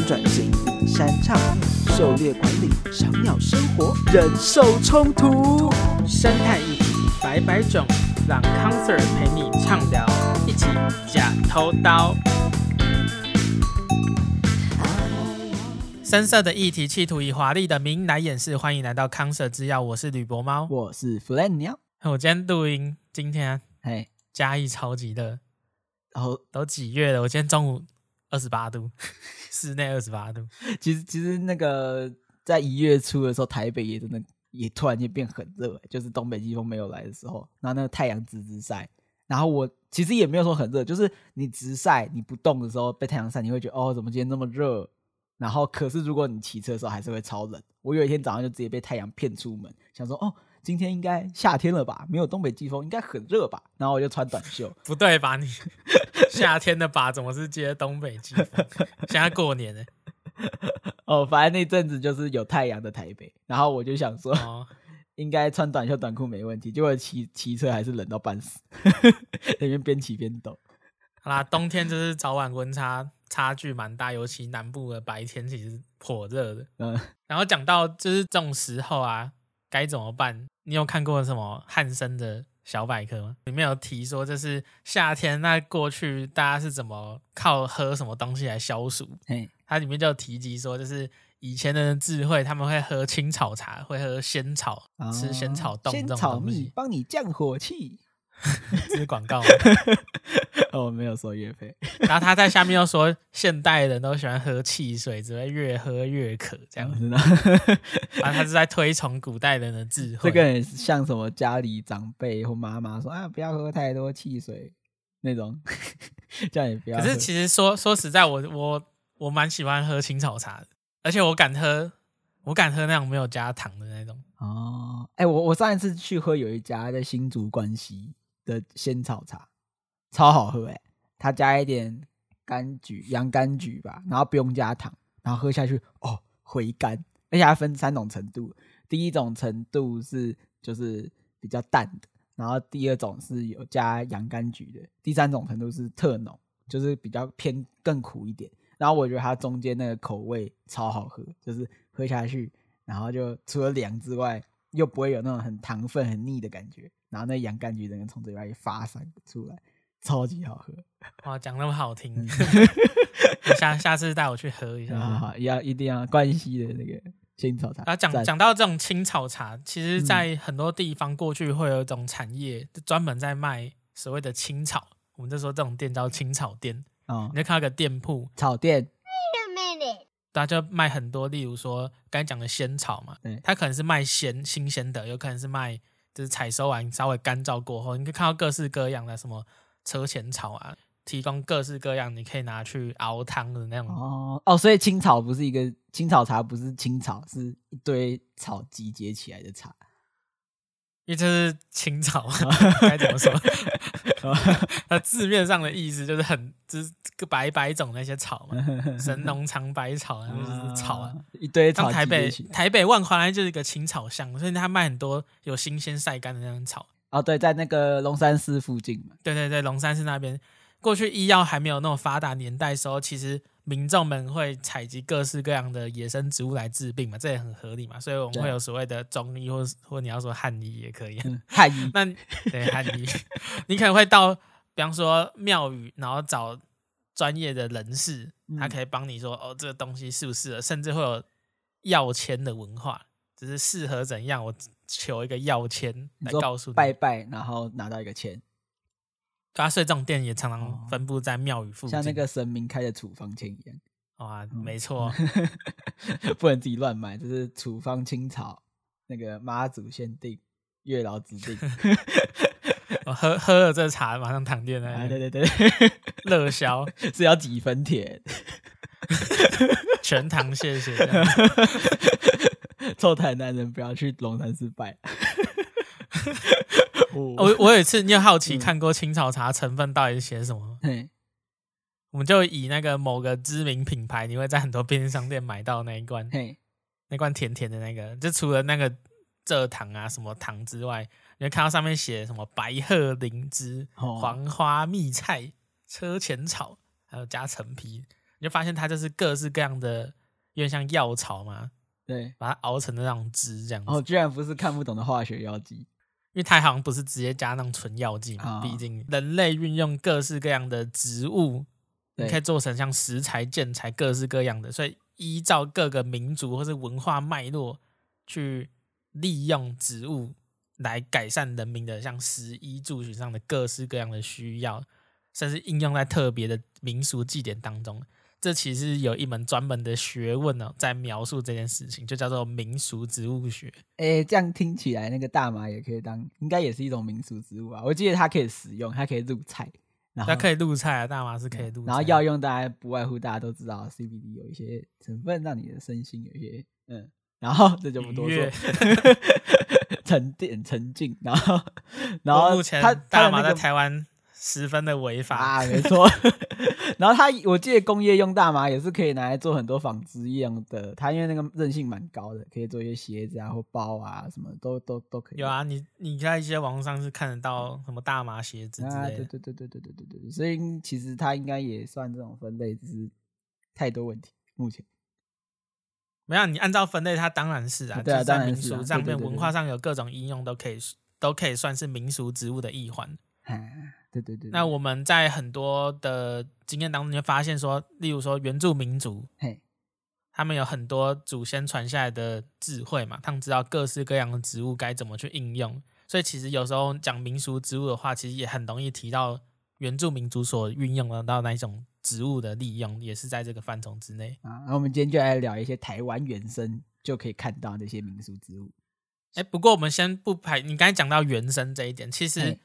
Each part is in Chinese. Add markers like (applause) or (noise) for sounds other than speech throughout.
转型、山唱、狩猎管理、小鸟生活、人兽冲突、生态议题百百种，让康 Sir 陪你畅聊，一起假偷刀。深色的议题，企图以华丽的名来掩饰。欢迎来到康 Sir 制药，我是吕博猫，我是 Flan 鸟。我今天录音，今天嘿，嘉义超级热，然后都几月了？我今天中午二十八度，室内二十八度。其实其实那个在一月初的时候，台北也真的也突然间变很热，就是东北季风没有来的时候，然后那个太阳直直晒。然后我其实也没有说很热，就是你直晒你不动的时候被太阳晒，你会觉得哦，怎么今天那么热？然后可是如果你骑车的时候还是会超冷。我有一天早上就直接被太阳骗出门，想说哦。今天应该夏天了吧？没有东北季风，应该很热吧？然后我就穿短袖。不对吧？你 (laughs) 夏天的吧？怎么是接东北季风？现在过年呢？(laughs) 哦，反正那阵子就是有太阳的台北。然后我就想说，哦、应该穿短袖短裤没问题。结果骑骑车还是冷到半死，那边边骑边抖。好啦，冬天就是早晚温差差距蛮大，尤其南部的白天其实颇热的。嗯，然后讲到就是这种时候啊。该怎么办？你有看过什么汉森的小百科吗？里面有提说，就是夏天，那过去大家是怎么靠喝什么东西来消暑？嘿，它里面就有提及说，就是以前的人智慧，他们会喝青草茶，会喝仙草，哦、吃仙草冻，仙草蜜帮你降火气。(laughs) 这是广告吗？(laughs) (laughs) 哦，没有收月费。(laughs) 然后他在下面又说，现代人都喜欢喝汽水，只会越喝越渴，这样子。然后他是在推崇古代人的智慧。这个人像什么家里长辈或妈妈说啊，不要喝太多汽水那种，这样也不要。可是其实说说实在我，我我我蛮喜欢喝青草茶的，而且我敢喝，我敢喝那种没有加糖的那种。哦，哎、欸，我我上一次去喝有一家在新竹关西。的仙草茶超好喝哎，它加一点柑橘、洋甘菊吧，然后不用加糖，然后喝下去哦，回甘，而且它分三种程度，第一种程度是就是比较淡的，然后第二种是有加洋甘菊的，第三种程度是特浓，就是比较偏更苦一点。然后我觉得它中间那个口味超好喝，就是喝下去，然后就除了凉之外，又不会有那种很糖分、很腻的感觉。然后那洋甘菊整个从嘴巴里发散出来，超级好喝。哇，讲那么好听，(laughs) 下下次带我去喝一下。好好，要一定要关西的那个青草茶。啊，讲讲到这种青草茶，其实，在很多地方过去会有一种产业，就专门在卖所谓的青草。我们就说这种店叫青草店。哦，你就看到个店铺，草店。他就卖很多，例如说刚才讲的仙草嘛，它可能是卖鲜新鲜的，有可能是卖。就是采收完稍微干燥过后，你可以看到各式各样的什么车前草啊，提供各式各样你可以拿去熬汤的那种。哦哦，所以青草不是一个青草茶，不是青草，是一堆草集结起来的茶。因为这是青草，(laughs) 该怎么说？(laughs) 它字面上的意思就是很，就是个白白种那些草嘛，神农尝百草，就是草啊，(laughs) 一堆草。台北台北万华就是一个青草巷，所以他卖很多有新鲜晒干的那种草。哦，对，在那个龙山寺附近嘛。对对对，龙山寺那边，过去医药还没有那么发达年代的时候，其实。民众们会采集各式各样的野生植物来治病嘛，这也很合理嘛，所以我们会有所谓的中医，或或你要说汉医也可以。汉医，(laughs) 那对汉医，(laughs) 你可能会到，比方说庙宇，然后找专业的人士，他可以帮你说，哦，这个东西适不适合，甚至会有药签的文化，只是适合怎样，我求一个药签来告诉你，拜拜，然后拿到一个签。所以这种店也常常分布在庙宇附近，像那个神明开的处方签一样。哇，没错，(laughs) 不能自己乱买，这是处方青草，那个妈祖限定，月老指定。(laughs) 我喝喝了这茶，马上躺电了。对对对，热销 (laughs) 是要几分甜？全糖，谢谢。臭台南人不要去龙山寺拜。(laughs) 我我有一次，你有好奇看过青草茶成分到底是写什么？嗯、我们就以那个某个知名品牌，你会在很多便利商店买到那一罐，嘿那罐甜甜的那个，就除了那个蔗糖啊什么糖之外，你会看到上面写什么白鹤灵芝、黄花蜜菜、车前草，还有加陈皮，你你就发现它就是各式各样的，有点像药草嘛。对，把它熬成那种汁这样子。哦，居然不是看不懂的化学药剂，因为它好像不是直接加那种纯药剂嘛。毕、哦、竟人类运用各式各样的植物，你可以做成像石材、建材，各式各样的。所以依照各个民族或是文化脉络去利用植物来改善人民的像食衣住行上的各式各样的需要，甚至应用在特别的民俗祭典当中。这其实有一门专门的学问呢、哦，在描述这件事情，就叫做民俗植物学。哎，这样听起来，那个大麻也可以当，应该也是一种民俗植物啊。我记得它可以食用，它可以入菜，然后它可以入菜啊。大麻是可以入菜。然后药用，大家不外乎大家都知道，CBD 有一些成分让你的身心有一些嗯，然后这就不多说，沉淀沉静，然后然后目前大麻在台湾。十分的违法啊，没错。(laughs) 然后它，我记得工业用大麻也是可以拿来做很多纺织一样的。它因为那个韧性蛮高的，可以做一些鞋子啊或包啊，什么都都都可以。有啊，你你在一些网上是看得到什么大麻鞋子之类的。啊，对对对对对对对对。所以其实它应该也算这种分类，只是太多问题。目前没有，你按照分类，它当然是啊。(laughs) 对啊，当然是。上面文化上有各种应用，都可以都可以算是民俗植物的一环。对对对，那我们在很多的经验当中，就发现说，例如说原住民族，嘿，他们有很多祖先传下来的智慧嘛，他们知道各式各样的植物该怎么去应用，所以其实有时候讲民俗植物的话，其实也很容易提到原住民族所运用得到那一种植物的利用，也是在这个范畴之内啊。那我们今天就来聊一些台湾原生就可以看到那些民俗植物。哎，不过我们先不排，你刚才讲到原生这一点，其实。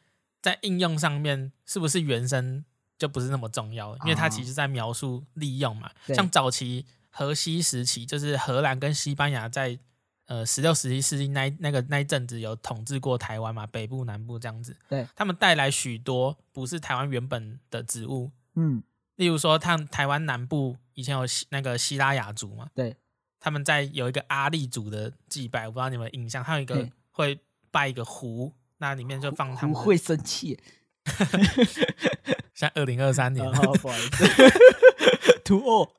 在应用上面，是不是原生就不是那么重要？因为它其实在描述利用嘛。哦、像早期荷西时期，就是荷兰跟西班牙在呃十六、十七世纪那那个那一阵子有统治过台湾嘛，北部、南部这样子。对，他们带来许多不是台湾原本的植物。嗯，例如说，他台湾南部以前有那个西拉雅族嘛。对，他们在有一个阿立族的祭拜，我不知道你们有印象，他有一个会拜一个壶。那里面就放他们不会生气，像 (laughs) 二零二三年，(laughs) 哦，不好意思，(laughs) 图二，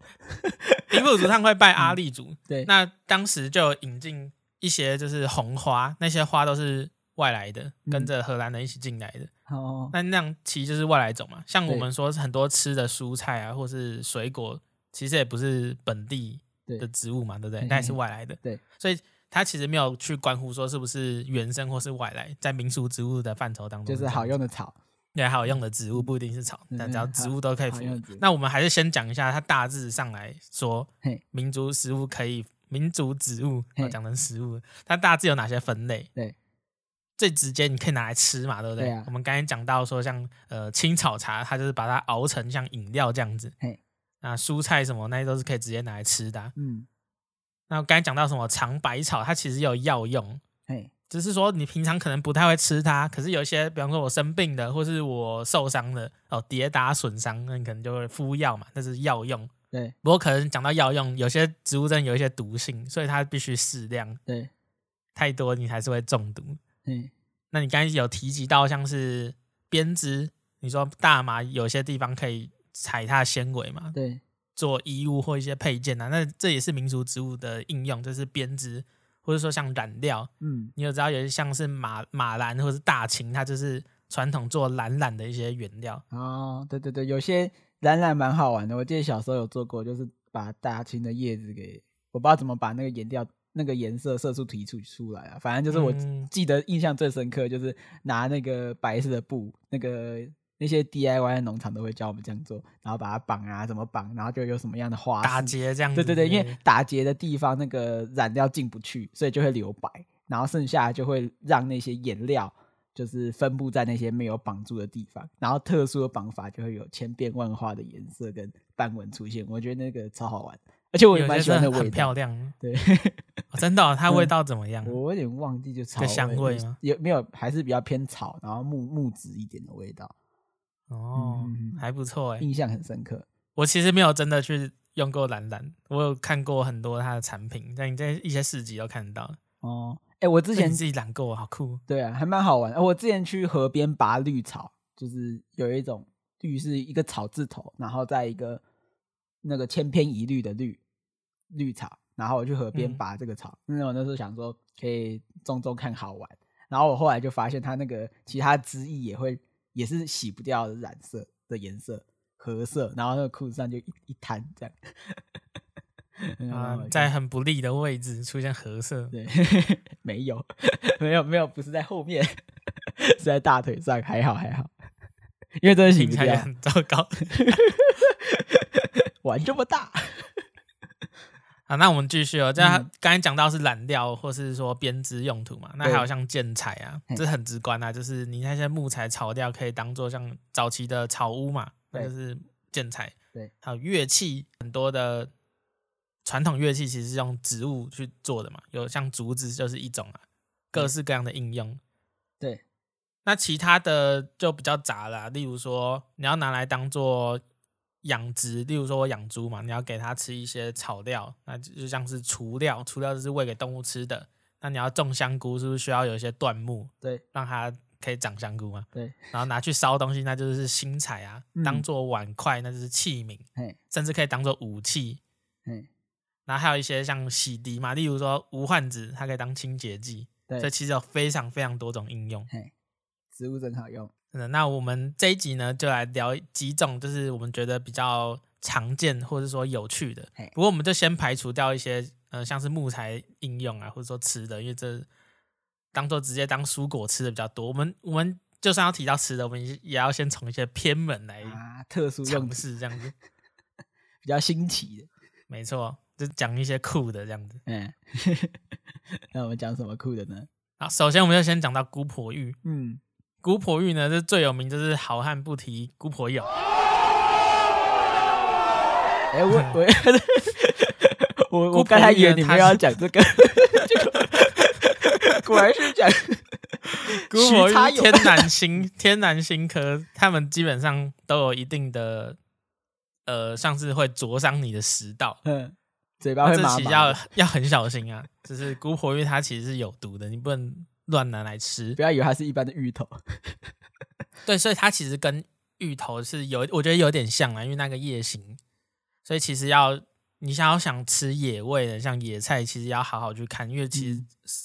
平埔族他们会拜阿利族，嗯，对，那当时就引进一些就是红花，那些花都是外来的，嗯，跟着荷兰人一起进来的，哦，那那样其实就是外来种嘛，像我们说很多吃的蔬菜啊，或是水果，其实也不是本地的植物嘛，对，对不对？那也是外来的，对，所以。他其实没有去关乎说是不是原生或是外来，在民俗植物的范畴当中，就是好用的草，对，好用的植物不一定是草，嗯、但只要植物都可以服务。那我们还是先讲一下，它大致上来说，民族食物可以，民族植物我讲成食物，它大致有哪些分类？对，最直接你可以拿来吃嘛，对不对？我们刚才讲到说像，像呃青草茶，它就是把它熬成像饮料这样子。那蔬菜什么那些都是可以直接拿来吃的、啊。嗯。那我刚才讲到什么长百草，它其实有药用，只是说你平常可能不太会吃它，可是有一些，比方说我生病的，或是我受伤的，哦，跌打损伤，那你可能就会敷药嘛，那是药用。对，不过可能讲到药用，有些植物真的有一些毒性，所以它必须适量。对，太多你还是会中毒。嗯，那你刚才有提及到像是编织，你说大麻有些地方可以采它的纤维嘛？对。做衣物或一些配件啊，那这也是民俗植物的应用，就是编织或者说像染料。嗯，你有知道有些像是马马兰或者是大青，它就是传统做蓝染的一些原料。哦，对对对，有些蓝染蛮好玩的。我记得小时候有做过，就是把大青的叶子给，我不知道怎么把那个颜料那个颜色色素提出出来啊。反正就是我记得印象最深刻，就是拿那个白色的布那个。那些 DIY 的农场都会教我们这样做，然后把它绑啊，怎么绑，然后就有什么样的花打结这样子。对对对，因为打结的地方那个染料进不去，所以就会留白，然后剩下就会让那些颜料就是分布在那些没有绑住的地方，然后特殊的绑法就会有千变万化的颜色跟斑纹出现。我觉得那个超好玩，而且我也蛮喜欢的味道，很漂亮。对，哦、真的、哦，它 (laughs) 味道怎么样？嗯、我有点忘记，就草香味吗？有没有？还是比较偏草，然后木木质一点的味道。哦，嗯、还不错哎，印象很深刻。我其实没有真的去用过蓝蓝，我有看过很多它的产品，在你在一些市集都看得到。哦，哎、欸，我之前自己染过，好酷。对啊，还蛮好玩。我之前去河边拔绿草，就是有一种绿是一个草字头，然后在一个那个千篇一律的绿绿草，然后我去河边拔这个草，因为我那时候想说可以种种看好玩，然后我后来就发现它那个其他枝叶也会也是洗不掉的染色的颜色褐色，然后那个裤子上就一一滩这样。(laughs) 啊，在很不利的位置出现褐色，对，(laughs) 没有，没有，没有，不是在后面，是在大腿上，还好，还好，因为真的洗不掉，很糟糕，(laughs) 玩这么大，好，那我们继续哦。这刚才讲到是染料或是说编织用途嘛，那还有像建材啊，这很直观啊，就是你那些木材草料可以当做像早期的草屋嘛，那就是建材，对，还有乐器很多的。传统乐器其实是用植物去做的嘛，有像竹子就是一种啊，各式各样的应用。对，那其他的就比较杂了，例如说你要拿来当做养殖，例如说我养猪嘛，你要给它吃一些草料，那就像是雏料，雏料就是喂给动物吃的。那你要种香菇，是不是需要有一些椴木？对，让它可以长香菇嘛？对，然后拿去烧东西，那就是新材啊，当做碗筷，那就是器皿，嗯、甚至可以当做武器。然后还有一些像洗涤嘛，例如说无患子，它可以当清洁剂，对，所以其实有非常非常多种应用。嘿，植物真好用。嗯，那我们这一集呢，就来聊几种，就是我们觉得比较常见或者说有趣的。不过我们就先排除掉一些，呃，像是木材应用啊，或者说吃的，因为这当做直接当蔬果吃的比较多。我们我们就算要提到吃的，我们也要先从一些偏门来啊，特殊用事这样子，(laughs) 比较新奇的，没错。就讲一些酷的这样子，嗯，(laughs) 那我们讲什么酷的呢？好，首先我们就先讲到姑婆芋，嗯，姑婆芋呢，是最有名，就是好汉不提姑婆芋。哎、欸，(laughs) 我 (laughs) 我我我刚才以为你们要讲这个，(laughs) 果然是讲姑婆芋，天南星天南星科，他们基本上都有一定的，呃，像是会灼伤你的食道，嗯。嘴巴会麻麻，这其实要要很小心啊！就是姑婆芋，它其实是有毒的，你不能乱拿来吃。不要以为它是一般的芋头。(laughs) 对，所以它其实跟芋头是有，我觉得有点像啊，因为那个叶形。所以其实要你想要想吃野味的，像野菜，其实要好好去看，因为其实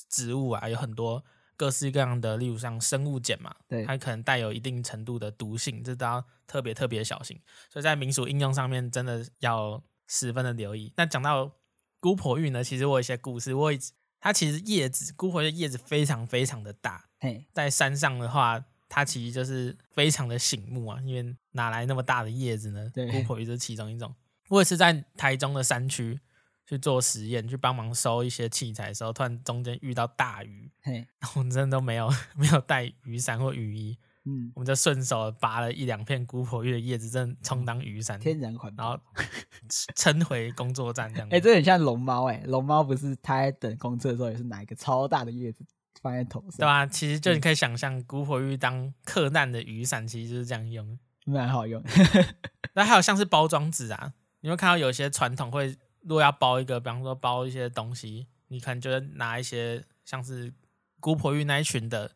植物啊有很多各式各样的，例如像生物碱嘛，对，它可能带有一定程度的毒性，这都要特别特别小心。所以在民俗应用上面，真的要。十分的留意。那讲到姑婆芋呢，其实我有一些故事。我它其实叶子，孤婆芋的叶子非常非常的大。嘿，在山上的话，它其实就是非常的醒目啊，因为哪来那么大的叶子呢？对，姑婆芋是其中一种。我也是在台中的山区去做实验，去帮忙收一些器材的时候，突然中间遇到大雨，嘿，我们真的都没有 (laughs) 没有带雨伞或雨衣。嗯，我们就顺手拔了一两片姑婆芋的叶子，正充当雨伞，天然环保，然后 (laughs) 撑回工作站这样。哎、欸，这很像龙猫哎，龙猫不是它在等公车的时候，也是拿一个超大的叶子放在头上，对吧？其实就你可以想象，姑婆芋当客难的雨伞，其实就是这样用，蛮好用。(laughs) 那还有像是包装纸啊，你会看到有些传统会，如果要包一个，比方说包一些东西，你可能就会拿一些像是姑婆芋那一群的。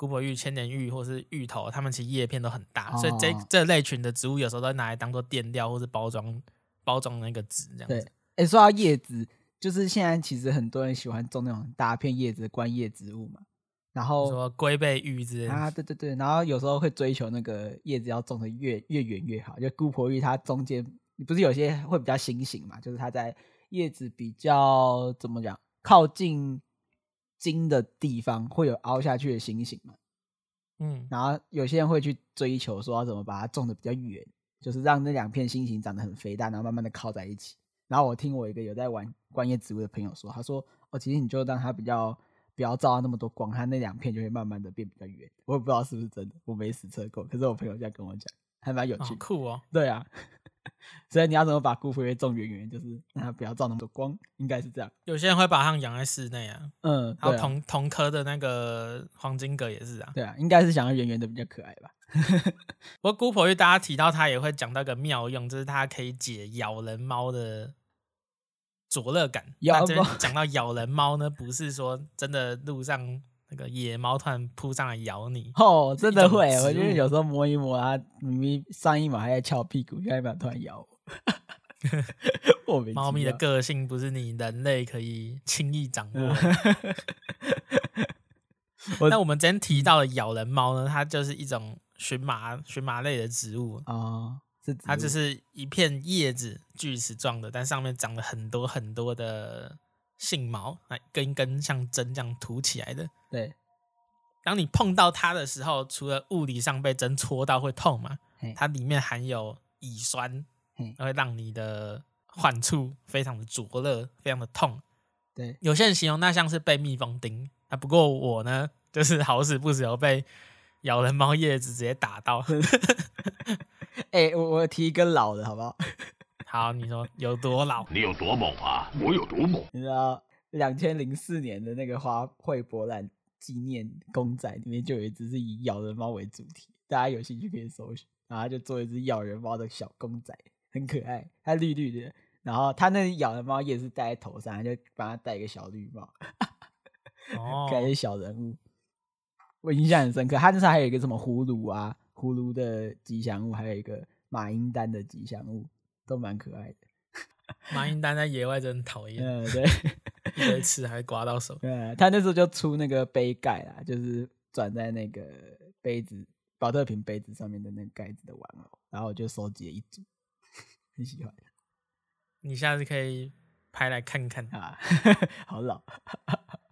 姑婆芋、千年芋或是芋头，它们其实叶片都很大，哦、所以这这类群的植物有时候都拿来当做垫料或是包装包装那个纸这样子。对，哎、欸，说到叶子，就是现在其实很多人喜欢种那种很大片叶子的观叶植物嘛。然后说龟背芋之啊，对对对，然后有时候会追求那个叶子要种的越越圆越好。就姑婆芋它中间不是有些会比较心形嘛，就是它在叶子比较怎么讲靠近。茎的地方会有凹下去的星星嘛？嗯，然后有些人会去追求说要怎么把它种的比较圆，就是让那两片星星长得很肥大，然后慢慢的靠在一起。然后我听我一个有在玩观叶植物的朋友说，他说哦，其实你就让它比较不要照到那么多光，它那两片就会慢慢的变比较圆。我也不知道是不是真的，我没实测过，可是我朋友这样跟我讲，还蛮有趣，哦，酷哦。对啊。(laughs) 所以你要怎么把姑婆芋种圆圆，就是让它不要照那么多光，应该是这样。有些人会把它养在室内啊，嗯，还有同同科的那个黄金葛也是啊，对啊，应该是想要圆圆的比较可爱吧。(laughs) 不过姑婆芋大家提到它也会讲到个妙用，就是它可以解咬人猫的灼热感。那这边讲到咬人猫呢，不是说真的路上。那个野猫突然扑上来咬你，哦，真的会，我就是有时候摸一摸它，明明上一秒还在翘屁股，下一秒突然咬我。(laughs) 猫咪的个性不是你人类可以轻易掌握。(laughs) 那我们今天提到的咬人猫呢？它就是一种荨麻荨麻类的植物啊，哦、是它就是一片叶子锯齿状的，但上面长了很多很多的性毛，那根根像针这样凸起来的。对，当你碰到它的时候，除了物理上被针戳到会痛嘛，它里面含有乙酸，会让你的患处非常的灼热，非常的痛。对，有些人形容那像是被蜜蜂叮啊，不过我呢，(laughs) 就是好死不死有被咬人猫叶子直接打到。(laughs) 哎、欸，我我提一个老的好不好？(laughs) 好，你说有多老？你有多猛啊？我有多猛？你知道两千零四年的那个花卉博览纪念公仔里面就有一只是以咬人猫为主题，大家有兴趣可以搜寻。然后他就做一只咬人猫的小公仔，很可爱，它绿绿的。然后它那咬人猫也是戴在头上，他就帮他戴一个小绿帽，哦，感觉小人物，我印象很深刻。他那时候还有一个什么葫芦啊，葫芦的吉祥物，还有一个马英丹的吉祥物，都蛮可爱的。马英丹在野外真讨厌，嗯，(laughs) 对，一堆刺还刮到手。对，他那时候就出那个杯盖啦，就是转在那个杯子保特瓶杯子上面的那个盖子的玩偶，然后我就收集了一组，很喜欢。你下次可以拍来看看啊，(laughs) 好老。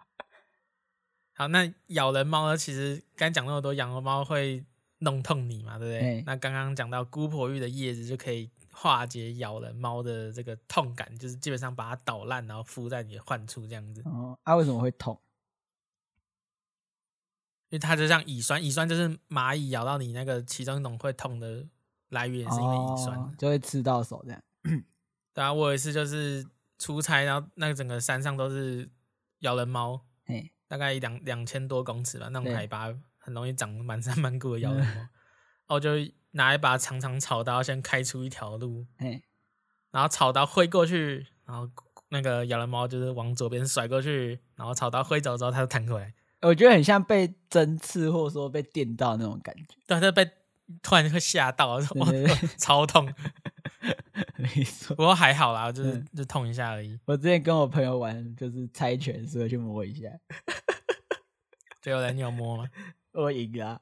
(laughs) 好，那咬人猫呢？其实刚讲那么多，养了猫会弄痛你嘛，对不对？欸、那刚刚讲到姑婆芋的叶子就可以化解咬人猫的这个痛感，就是基本上把它捣烂，然后敷在你的患处这样子。哦，啊，为什么会痛？因为它就像乙酸，乙酸就是蚂蚁咬到你那个其中一种会痛的来源，是因为乙酸，哦，就会刺到手这样。(clears throat) 对啊，我有一次就是出差，然后那个整个山上都是咬人猫，嘿大概两两千多公尺吧，那种海拔很容易长满山满谷的 (laughs) 咬人猫。然后就拿一把长长草刀，先开出一条路，嘿然后草刀挥过去，然后那个咬人猫就是往左边甩过去，然后草刀挥走之后，它就弹回来。我觉得很像被针刺，或者说被电到那种感觉。对，它被突然就会吓到，对对对 (laughs) 超痛。(laughs) 没错，不过还好啦，就是、嗯、就痛一下而已。我之前跟我朋友玩，就是猜拳，所以去摸一下。最后来你有摸吗？(laughs) 我赢了。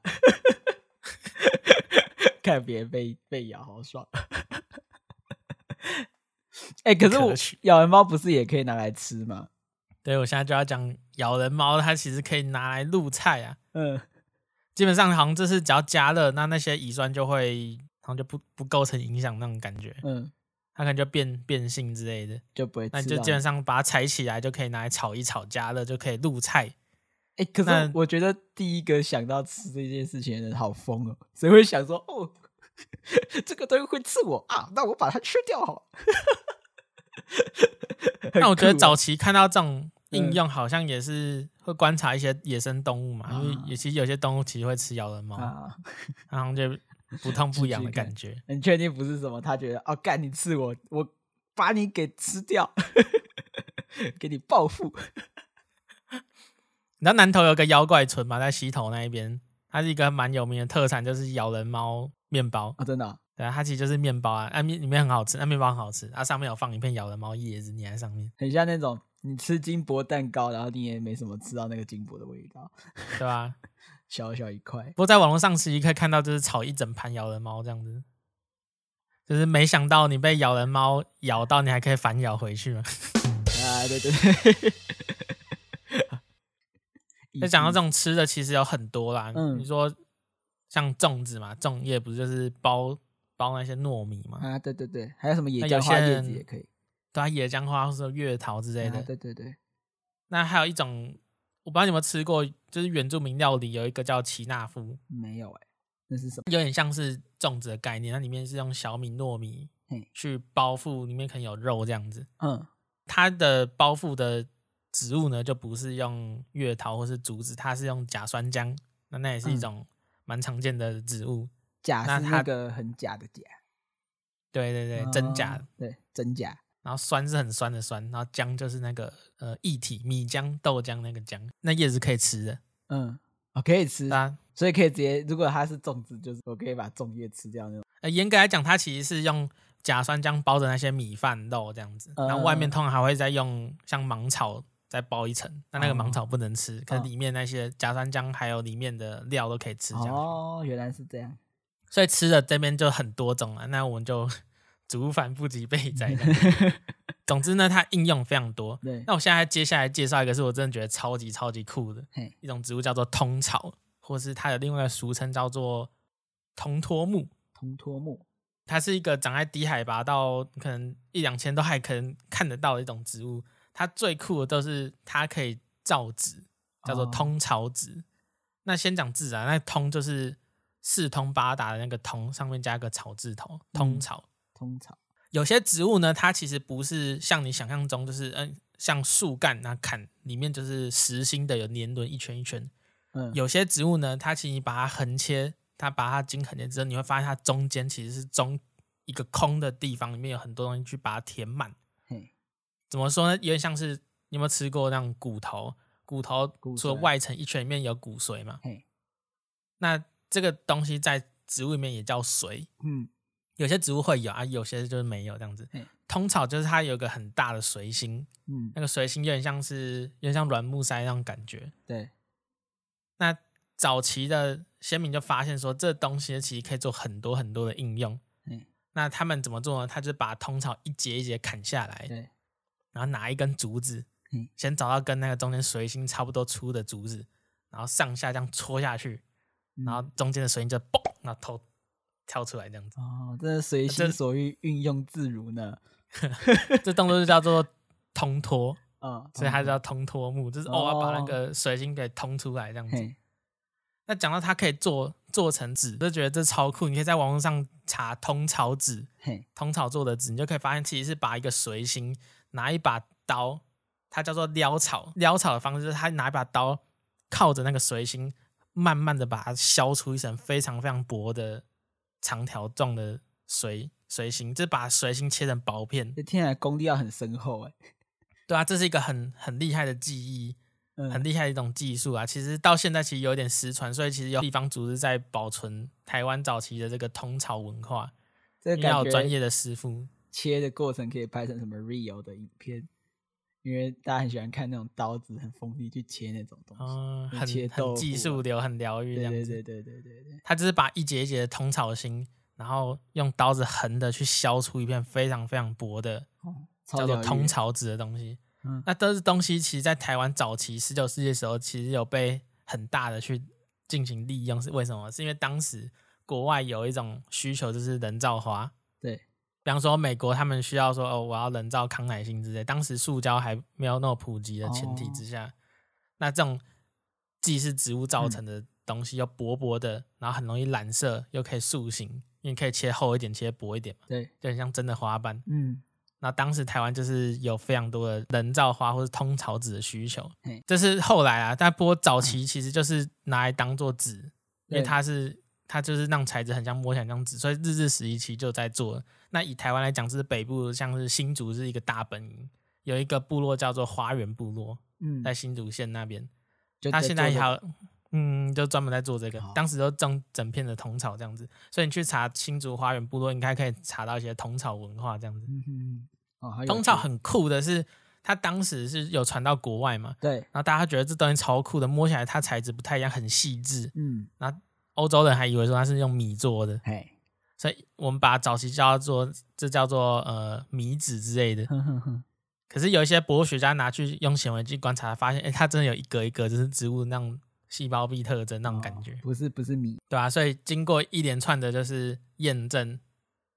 看别人被被咬，好爽。哎、欸，可是我咬人猫不是也可以拿来吃吗？对，我现在就要讲咬人猫，它其实可以拿来入菜啊。嗯，基本上好像就是只要加热，那那些乙酸就会。好像就不不构成影响那种感觉，嗯，它可能就变变性之类的，就不会。那就基本上把它采起来，就可以拿来炒一炒，加热就可以入菜。哎、欸，可是我觉得第一个想到吃这件事情的人好疯哦，谁会想说哦，(laughs) 这个东西会刺我啊？那我把它吃掉好了。(laughs) 那、啊、我觉得早期看到这种应用，好像也是会观察一些野生动物嘛，嗯、因为也其实有些动物其实会吃咬人猫，啊、然后就。不痛 (laughs) 不痒的感觉，你确定不是什么？他觉得哦，干你刺我，我把你给吃掉，给你报复。你知道南投有个妖怪村吗？在溪头那一边，它是一个蛮有名的特产，就是咬人猫面包啊、哦！真的、哦？对啊，它其实就是面包啊，那面里面很好吃，那面包很好吃，它上面有放一片咬人猫叶子粘在上面，很像那种你吃金箔蛋糕，然后你也没什么吃到那个金箔的味道，对吧？(laughs) 小小一块，不过在网络上其实可以看到，就是炒一整盘咬人猫这样子，就是没想到你被咬人猫咬到，你还可以反咬回去嘛？(laughs) 啊，对对对。那讲到这种吃的，其实有很多啦。嗯，你说像粽子嘛，粽叶不是就是包包那些糯米嘛？啊，对对对，还有什么野姜花叶子也可以，对啊，野姜花或者月桃之类的。啊，对对对。那还有一种。我不知道你有没有吃过，就是原住民料理有一个叫奇纳夫，没有哎、欸，那是什么？有点像是粽子的概念，它里面是用小米、糯米去包覆，里面可能有肉这样子。嗯，它的包覆的植物呢，就不是用月桃或是竹子，它是用假酸浆，那那也是一种蛮常见的植物。假是那个很假的假，对对对，真假，对真假。然后酸是很酸的酸，然后浆就是那个呃液体米浆豆浆那个浆，那叶子可以吃的，嗯，哦可以吃啊，所以可以直接，如果它是种子，就是我可以把粽叶吃掉那种。呃，严格来讲，它其实是用假酸浆包着那些米饭肉这样子，然后外面通常还会再用像芒草再包一层，那那个芒草不能吃，可是里面那些假山浆还有里面的料都可以吃。哦，原来是这样，所以吃的这边就很多种了。那我们就 (laughs) 族繁不及备载。(laughs) 总之呢，它应用非常多。对，那我现在接下来介绍一个，是我真的觉得超级超级酷的一种植物，叫做通草，或是它的另外一个俗称叫做铜托木。铜托木。它是一个长在低海拔到可能一两千都还可能看得到的一种植物。它最酷的都是它可以造纸，叫做通草纸。哦、那先讲字啊，那通就是四通八达的那个通，上面加个草字头，通草。嗯、通草。有些植物呢，它其实不是像你想象中，就是嗯，像树干那砍里面就是实心的，有年轮一圈一圈。嗯。有些植物呢，它其实你把它横切。它把它经横切之后，你会发现它中间其实是中一个空的地方，里面有很多东西去把它填满。嘿，怎么说呢？有点像是你有没有吃过那种骨头？骨头除了外层一圈里面有骨髓嘛？嘿，那这个东西在植物里面也叫髓。嗯，有些植物会有啊，有些就是没有这样子。通草就是它有一个很大的髓心。嗯，那个髓心有点像是有点像软木塞那种感觉。对，那。早期的先民就发现说，这东西其实可以做很多很多的应用。嗯，那他们怎么做呢？他就把通草一节一节砍下来，对，然后拿一根竹子，嗯，先找到跟那个中间髓心差不多粗的竹子，然后上下这样戳下去，然后中间的髓心就嘣，然后头跳出来这样子。哦，这随心所欲，运用自如呢。(laughs) 这动作就叫做通脱，(laughs) 哦，所以它叫通脱木，就是偶尔把那个水晶给通出来这样子。那讲到它可以做做成纸，就觉得这超酷。你可以在网络上查通草纸，嘿通草做的纸，你就可以发现其实是把一个髓心拿一把刀，它叫做撩草。撩草的方式就是他拿一把刀靠着那个随心，慢慢的把它削出一层非常非常薄的长条状的随随心，就是把随心切成薄片。这听起来功力要很深厚哎。对啊，这是一个很很厉害的技艺。很厉害的一种技术啊！其实到现在其实有点失传，所以其实有地方组织在保存台湾早期的这个通草文化。这个要专业的师傅切的过程可以拍成什么 real 的影片，因为大家很喜欢看那种刀子很锋利去切那种东西，嗯，很很技术流，很疗愈这样子。对对对对对对，他就是把一节一节的通草心，然后用刀子横的去削出一片非常非常薄的，叫做通草纸的东西。那都是东西，其实，在台湾早期十九世纪的时候，其实有被很大的去进行利用。是为什么？是因为当时国外有一种需求，就是人造花。对，比方说美国，他们需要说，哦，我要人造康乃馨之类。当时塑胶还没有那么普及的前提之下，哦、那这种既是植物造成的东西，又薄薄的，然后很容易染色，又可以塑形，因为可以切厚一点，切薄一点嘛。对，就很像真的花瓣。嗯。那当时台湾就是有非常多的人造花或是通草纸的需求，嘿这是后来啊，但不过早期其实就是拿来当做纸，嗯、因为它是它就是那种材质很像摸起来像纸，所以日治时期就在做。那以台湾来讲，是北部像是新竹是一个大本营，有一个部落叫做花园部落，嗯，在新竹县那边，他现在还有嗯，就专门在做这个，好当时都种整片的通草这样子，所以你去查新竹花园部落，应该可以查到一些通草文化这样子。嗯哼，哦，通草很酷的是，它当时是有传到国外嘛？对。然后大家觉得这东西超酷的，摸起来它材质不太一样，很细致。嗯。然后欧洲人还以为说它是用米做的，嘿。所以我们把早期叫做这叫做呃米子之类的。哼哼哼。可是有一些博物学家拿去用显微镜观察，发现哎，它真的有一格一格就是植物那种。细胞壁特征那种感觉，哦、不是不是米，对啊，所以经过一连串的就是验证，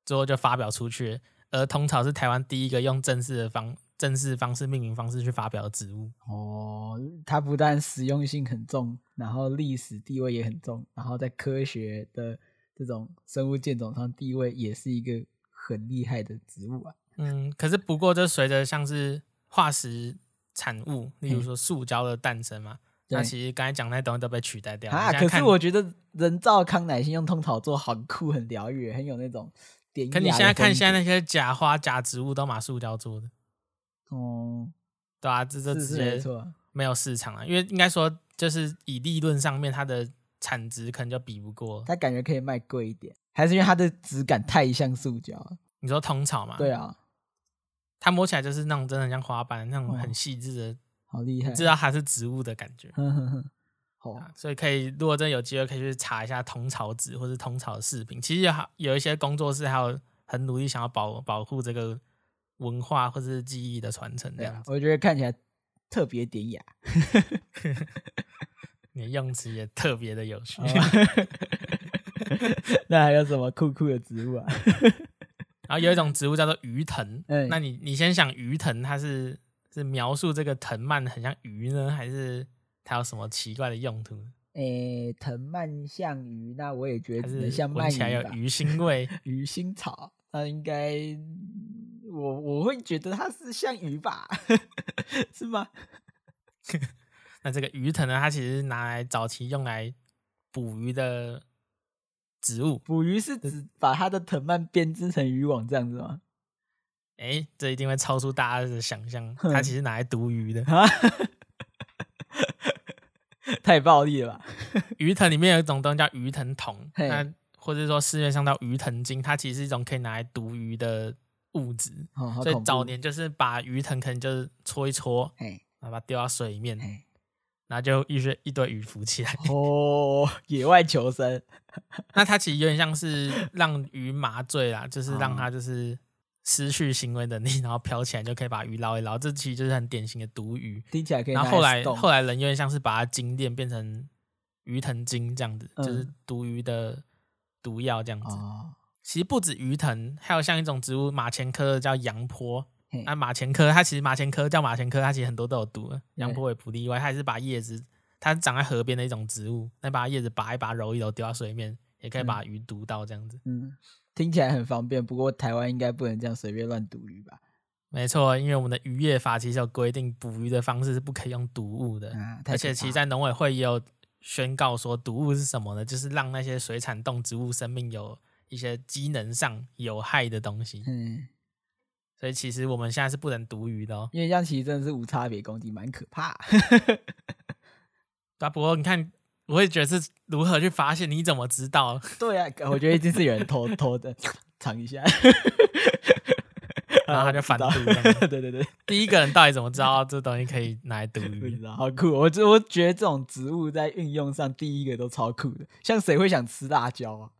之后就发表出去。而通草是台湾第一个用正式的方正式方式命名方式去发表的植物。哦，它不但实用性很重，然后历史地位也很重，然后在科学的这种生物界种上地位也是一个很厉害的植物啊。嗯，可是不过就随着像是化石产物，例如说塑胶的诞生嘛。对那其实刚才讲那些东西都被取代掉啊！可是我觉得人造康乃馨用通草做很酷、很疗愈，很有那种典。可你现在看现在那些假花、假植物都马塑胶做的，哦、嗯，对啊，这这直接没有市场啊！因为应该说，就是以利润上面，它的产值可能就比不过。它感觉可以卖贵一点，还是因为它的质感太像塑胶？你说通草吗？对啊，它摸起来就是那种真的像花瓣那种很细致的，好厉害，知道它是植物的感觉。好，所以可以，如果真的有机会，可以去查一下通草纸或是通草饰品。其实有好有一些工作室还有很努力想要保保护这个文化或者是技艺的传承。这样子，我觉得看起来特别典雅。(laughs) 你的用词也特别的有趣。(laughs) 那还有什么酷酷的植物啊？(laughs) 然后有一种植物叫做鱼藤。嗯，那你你先想鱼藤，它是是描述这个藤蔓很像鱼呢，还是？它有什么奇怪的用途？诶、欸，藤蔓像鱼，那我也觉得可能像闻起来有鱼腥味，(laughs) 鱼腥草，那应该我我会觉得它是像鱼吧？是吗？那这个鱼藤呢？它其实是拿来早期用来捕鱼的植物。捕鱼是指把它的藤蔓编织成渔网这样子吗？诶、欸，这一定会超出大家的想象。它其实拿来毒鱼的。太暴力了吧！鱼藤里面有一种东西叫鱼藤酮，那或者说市面上叫鱼藤精，它其实是一种可以拿来毒鱼的物质。哦，所以早年就是把鱼藤可能就是搓一搓，然后把它丢到水里面，然后就一堆一堆鱼浮起来。哦，野外求生。那它其实有点像是让鱼麻醉啦，就 (laughs) 是让它就是。失去行为能力，然后飘起来就可以把鱼捞一捞，这其实就是很典型的毒鱼。听起来可以。然后后来后来人有点像是把它精炼变成鱼藤精这样子，嗯、就是毒鱼的毒药这样子。哦、其实不止鱼藤，还有像一种植物马前科的叫羊坡。那马钱科它其实马钱科叫马钱科，它其实很多都有毒。杨坡也不例外，它也是把叶子，它长在河边的一种植物，那把叶子拔一拔揉一揉丢到水面，也可以把鱼毒到这样子。嗯。嗯听起来很方便，不过台湾应该不能这样随便乱毒鱼吧？没错，因为我们的渔业法其实有规定，捕鱼的方式是不可以用毒物的。啊、而且，其实，在农委会也有宣告说，毒物是什么呢？就是让那些水产动植物生命有一些机能上有害的东西。嗯，所以其实我们现在是不能毒鱼的哦，因为这样其实真的是无差别攻击，蛮可怕。(laughs) 啊，不过你看。我会觉得是如何去发现？你怎么知道？(laughs) 对啊，我觉得一定是有人偷 (laughs) 偷的尝一下，然后他就反毒。对对对，第一个人到底怎么知道这东西可以拿来毒鱼？好酷！我我觉得这种植物在运用上，第一个都超酷的。像谁会想吃辣椒啊？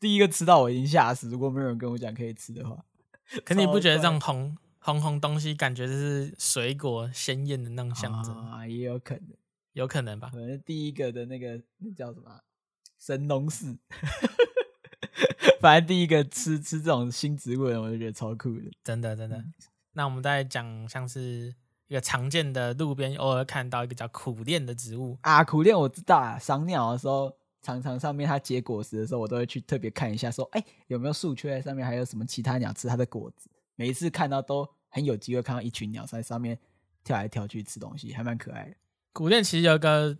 第一个吃到我已经吓死。如果没有人跟我讲可以吃的话，(laughs) 可你不觉得这种红红红东西感觉就是水果鲜艳的那种象征？啊？也有可能。有可能吧，可能第一个的那个那叫什么神农氏，(laughs) 反正第一个吃吃这种新植物的人，我就觉得超酷的，真的真的。嗯、那我们再讲像是一个常见的路边偶尔看到一个叫苦楝的植物。啊，苦楝我知道啊，赏鸟的时候常常上面它结果实的时候，我都会去特别看一下说，哎有没有树缺在上面，还有什么其他鸟吃它的果子。每一次看到都很有机会看到一群鸟在上面跳来跳去吃东西，还蛮可爱的。苦楝其实有个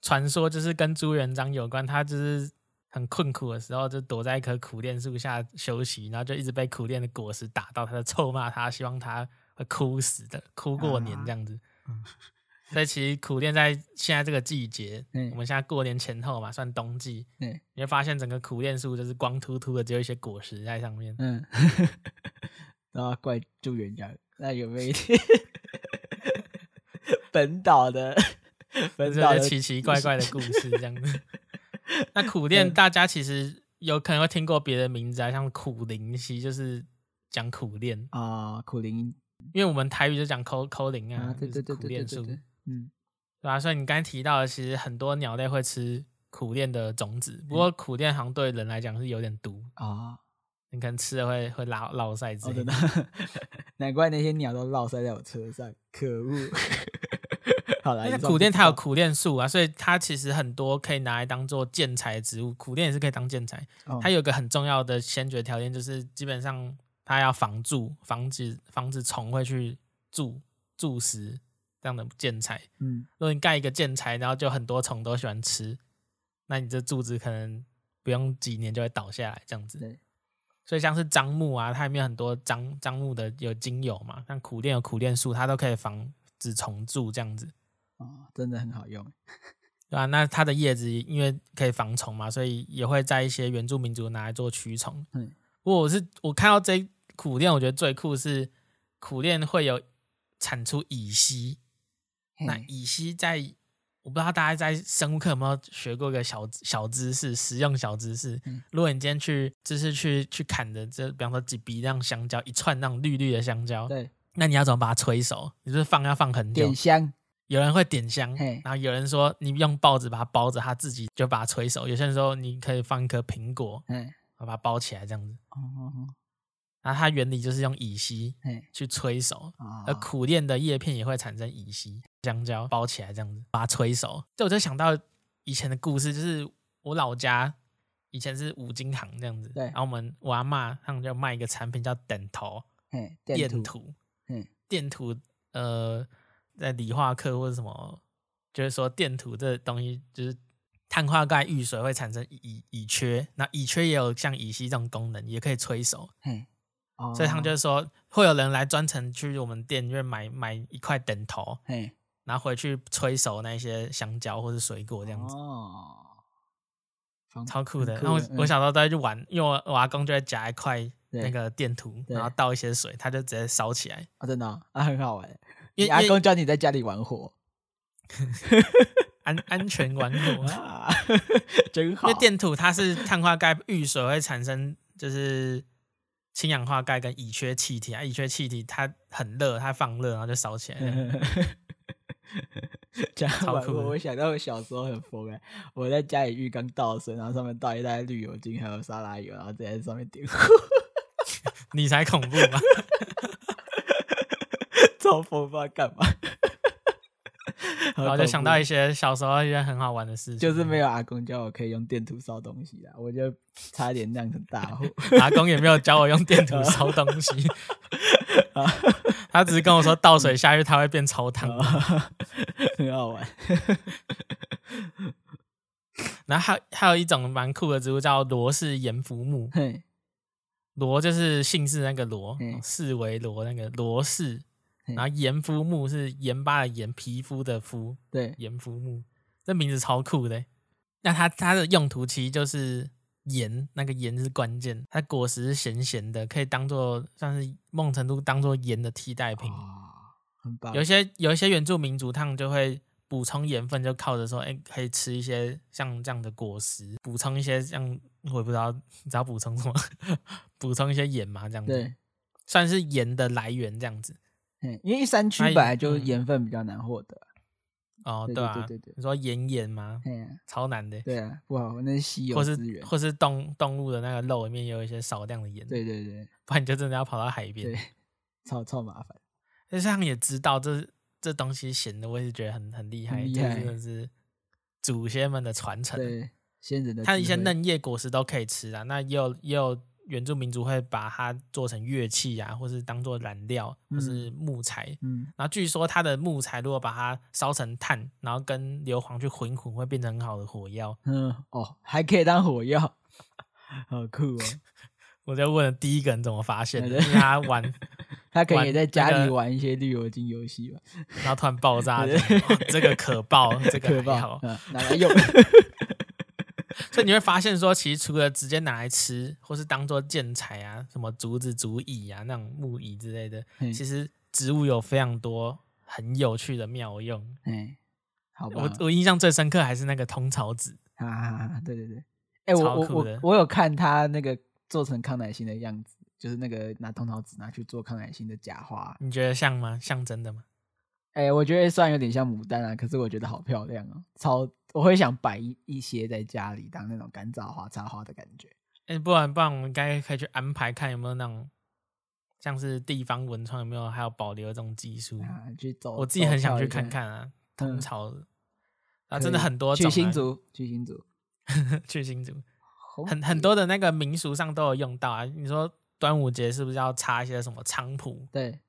传说，就是跟朱元璋有关。他就是很困苦的时候，就躲在一棵苦楝树下休息，然后就一直被苦楝的果实打到，他就臭骂他，希望他会枯死的，哭过年这样子。啊、所以其实苦练在现在这个季节，嗯、我们现在过年前后嘛，算冬季，嗯、你会发现整个苦练树就是光秃秃的，只有一些果实在上面。嗯，(laughs) 然后怪朱元璋，那有没有一点？(laughs) 本岛的，本岛的奇奇怪怪的故事这样子。(laughs) 那苦练大家其实有可能会听过别的名字啊，像苦灵，其实就是讲苦练啊，苦灵。因为我们台语就讲苦苦苓啊，对对对对对，对，嗯，对啊？所以你刚才提到的，其实很多鸟类会吃苦楝的种子，不过苦楝好像对人来讲是有点毒啊，你可能吃了会会拉落塞之类的。(laughs) 难怪那些鸟都落塞在我车上，可恶。(laughs) 好啦，因为苦楝它有苦楝树啊，所以它其实很多可以拿来当做建材植物。苦楝也是可以当建材。哦、它有一个很重要的先决条件，就是基本上它要防蛀，防止防止虫会去蛀蛀食这样的建材。嗯，如果你盖一个建材，然后就很多虫都喜欢吃，那你这柱子可能不用几年就会倒下来这样子。对所以像是樟木啊，它里面很多樟樟木的有精油嘛，像苦楝有苦楝树，它都可以防止虫蛀这样子。哦，真的很好用，(laughs) 对吧、啊？那它的叶子因为可以防虫嘛，所以也会在一些原住民族拿来做驱虫。嗯，不过我是我看到这苦楝我觉得最酷是苦楝会有产出乙烯，那乙烯在。我不知道大家在生物课有没有学过一个小小知识，实用小知识。嗯、如果你今天去，就是去去砍的，这比方说几笔那样香蕉，一串那种绿绿的香蕉，对，那你要怎么把它催熟？你是不是放要放很久？点香，有人会点香，然后有人说你用报纸把它包着，它自己就把它催熟。有些人说你可以放一颗苹果，嗯，把它包起来这样子。哦哦哦然后它原理就是用乙烯去催熟，而苦练的叶片也会产生乙烯，香蕉包起来这样子把它催熟。这我就想到以前的故事，就是我老家以前是五金行这样子，对。然后我们我阿嬷他们就卖一个产品叫电头，电土，电土，呃，在理化课或者什么，就是说电土这东西就是碳化钙遇水会产生乙乙炔，那乙缺也有像乙烯这种功能，也可以催熟。所以他们就是说，会有人来专程去我们店，因为买买一块电头，嘿，然后回去催熟那些香蕉或是水果这样子，哦，超酷的。然后我我小时候都在去玩，因为我我阿公就会夹一块那个电土，然后倒一些水，他就直接烧起来。啊，真的啊，很好玩。因为阿公教你在家里玩火，安安全玩火 (laughs) 啊，(laughs) 真好。因为电土它是碳化钙遇水会产生，就是。氢氧化钙跟乙炔气体啊，乙炔气体它很热，它放热然后就烧起来。(laughs) 超酷！我想到我小时候很疯哎，我在家里浴缸倒水，然后上面倒一袋绿油精还有沙拉油，然后直接在上面点火。(laughs) 你才恐怖吧？(laughs) 超疯，不知道干嘛。(laughs) 然后就想到一些小时候一些很好玩的事情，就是没有阿公教我可以用电图烧东西啦，我就差点酿成大祸。(laughs) 阿公也没有教我用电图烧 (laughs) 东西，他只是跟我说倒水下去它会变超烫，很好玩。然后还还有一种蛮酷的植物叫罗氏盐肤木，罗就是姓氏那个罗，四维罗那个罗氏。然后盐肤木是盐巴的盐，皮肤的肤，对，盐肤木，这名字超酷的。那它它的用途其实就是盐，那个盐是关键。它果实是咸咸的，可以当做算是某种程度当做盐的替代品。很棒。有一些有一些原住民族，他们就会补充盐分，就靠着说，哎，可以吃一些像这样的果实，补充一些像我也不知道你知道补充什么，(laughs) 补充一些盐嘛，这样子，对，算是盐的来源这样子。因为山区本来就盐分比较难获得。哦，对啊，对对对，你说盐盐吗？超难的。对啊，不好，那是稀有资源，或是动动物的那个肉里面有一些少量的盐。对对对，不然你就真的要跑到海边，对，超超麻烦。但是他们也知道这这东西咸的，我也是觉得很很厉害，厉害，真的是祖先们的传承。对，先人的。它一些嫩叶果实都可以吃啊，那也有也有。原住民族会把它做成乐器啊，或是当做燃料，或是木材。嗯，然后据说它的木材如果把它烧成炭，然后跟硫磺去混混，会变成很好的火药。嗯，哦，还可以当火药，(laughs) 好酷哦！我在问第一个人怎么发现的，他玩，(laughs) 他可以在家里玩一些绿油精游戏吧，然后突然爆炸，这个可爆，(laughs) 这个可爆，拿来用。所以你会发现，说其实除了直接拿来吃，或是当做建材啊，什么竹子、竹椅啊，那种木椅之类的，嗯、其实植物有非常多很有趣的妙用。嗯，好吧。我我印象最深刻还是那个通草纸啊，对对对，哎、欸，我我我我有看他那个做成康乃馨的样子，就是那个拿通草纸拿去做康乃馨的假花，你觉得像吗？像真的吗？哎、欸，我觉得虽然有点像牡丹啊，可是我觉得好漂亮哦，超。我会想摆一一些在家里当那种干燥花插花的感觉。哎、欸，不然不然，我们应该可以去安排看有没有那种像是地方文创有没有还有保留这种技术啊？去走，我自己很想去看看啊。通草啊，真的很多种、啊。去新竹，去新竹，(laughs) 去新竹，很很多的那个民俗上都有用到啊。你说端午节是不是要插一些什么菖蒲？对，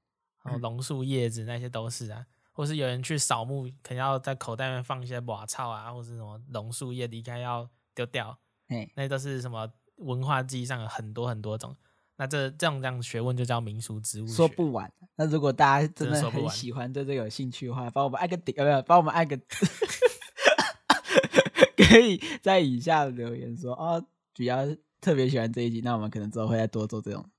然后榕树叶子那些都是啊。或是有人去扫墓，可能要在口袋里面放一些瓦草啊，或是什么榕树叶离开要丢掉，嘿那都是什么文化记忆上有很多很多种。那这这种这样学问就叫民俗植物学。说不完。那如果大家真的很喜欢，对这个有兴趣的话，帮我们按个点，有没有？帮我们按个，(laughs) 可以在以下留言说哦，比较特别喜欢这一集，那我们可能之后会再多做这种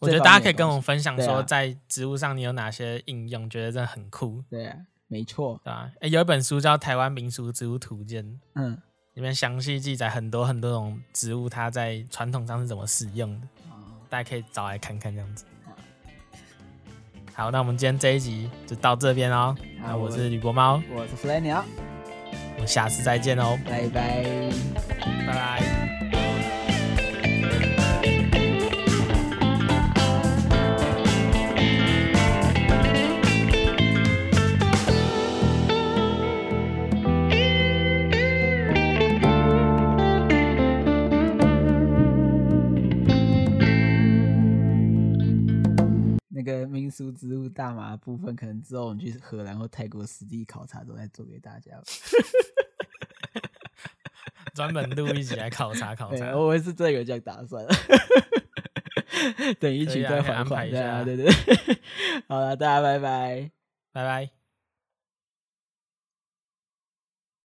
我觉得大家可以跟我们分享说，啊、在植物上你有哪些应用，觉得真的很酷。对啊，没错，对吧？哎，有一本书叫《台湾民俗植物图鉴》，嗯，里面详细记载很多很多种植物，它在传统上是怎么使用的，嗯、大家可以找来看看这样子。好，那我们今天这一集就到这边哦。那我是吕国猫，我是弗莱鸟，我们下次再见哦，拜拜，拜拜。大麻的部分，可能之后我们去荷兰或泰国实地考察，都在做给大家。(laughs) 专门录一起来考察考察。我们是真的有这样打算。(laughs) 等一起再缓缓，对啊，对对。(laughs) 好了，大家拜拜，拜拜。